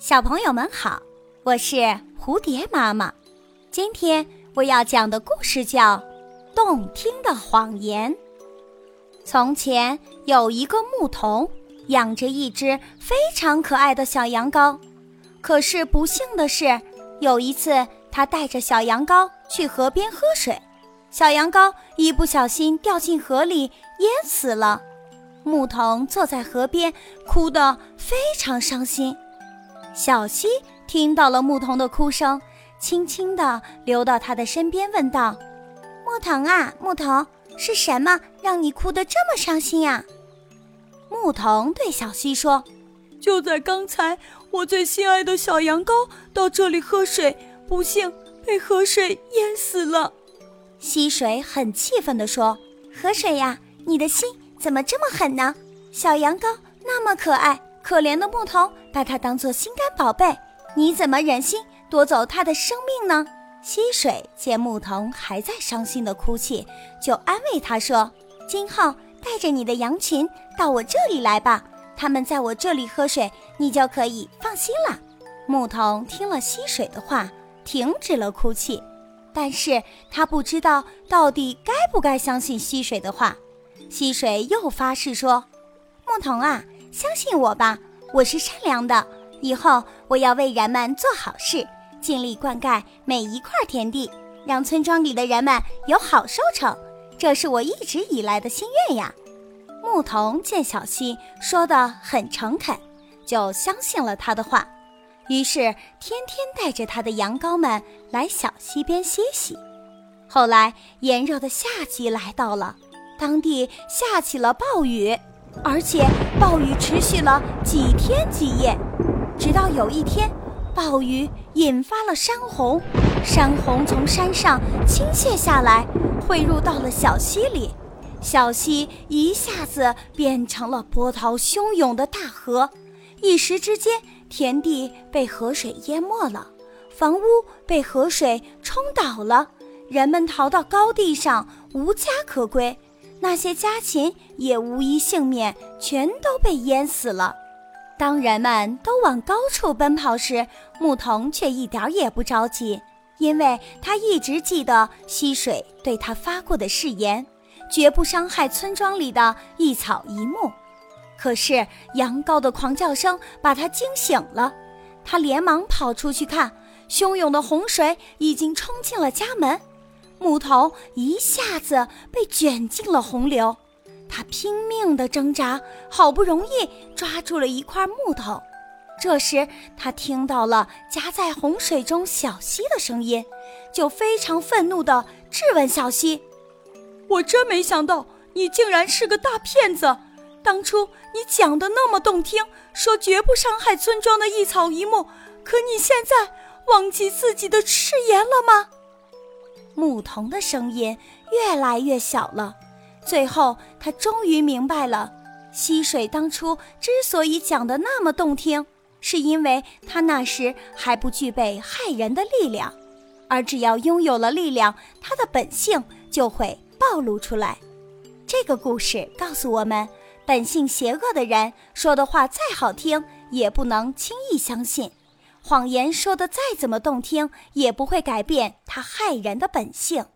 小朋友们好，我是蝴蝶妈妈。今天我要讲的故事叫《动听的谎言》。从前有一个牧童，养着一只非常可爱的小羊羔。可是不幸的是，有一次他带着小羊羔去河边喝水，小羊羔一不小心掉进河里淹死了。牧童坐在河边，哭得非常伤心。小溪听到了牧童的哭声，轻轻地流到他的身边，问道：“牧童啊，牧童，是什么让你哭得这么伤心呀？”牧童对小溪说：“就在刚才，我最心爱的小羊羔到这里喝水，不幸被河水淹死了。”溪水很气愤地说：“河水呀，你的心怎么这么狠呢？小羊羔那么可爱。”可怜的牧童把它当作心肝宝贝，你怎么忍心夺走他的生命呢？溪水见牧童还在伤心的哭泣，就安慰他说：“今后带着你的羊群到我这里来吧，他们在我这里喝水，你就可以放心了。”牧童听了溪水的话，停止了哭泣，但是他不知道到底该不该相信溪水的话。溪水又发誓说：“牧童啊。”相信我吧，我是善良的。以后我要为人们做好事，尽力灌溉每一块田地，让村庄里的人们有好收成。这是我一直以来的心愿呀。牧童见小溪说的很诚恳，就相信了他的话，于是天天带着他的羊羔们来小溪边歇息。后来炎热的夏季来到了，当地下起了暴雨。而且暴雨持续了几天几夜，直到有一天，暴雨引发了山洪，山洪从山上倾泻下来，汇入到了小溪里，小溪一下子变成了波涛汹涌的大河，一时之间，田地被河水淹没了，房屋被河水冲倒了，人们逃到高地上，无家可归。那些家禽也无一幸免，全都被淹死了。当人们都往高处奔跑时，牧童却一点也不着急，因为他一直记得溪水对他发过的誓言，绝不伤害村庄里的一草一木。可是羊羔的狂叫声把他惊醒了，他连忙跑出去看，汹涌的洪水已经冲进了家门。木头一下子被卷进了洪流，他拼命地挣扎，好不容易抓住了一块木头。这时，他听到了夹在洪水中小溪的声音，就非常愤怒地质问小溪：“我真没想到你竟然是个大骗子！当初你讲的那么动听，说绝不伤害村庄的一草一木，可你现在忘记自己的誓言了吗？”牧童的声音越来越小了，最后他终于明白了，溪水当初之所以讲得那么动听，是因为他那时还不具备害人的力量，而只要拥有了力量，他的本性就会暴露出来。这个故事告诉我们，本性邪恶的人说的话再好听，也不能轻易相信。谎言说的再怎么动听，也不会改变他害人的本性。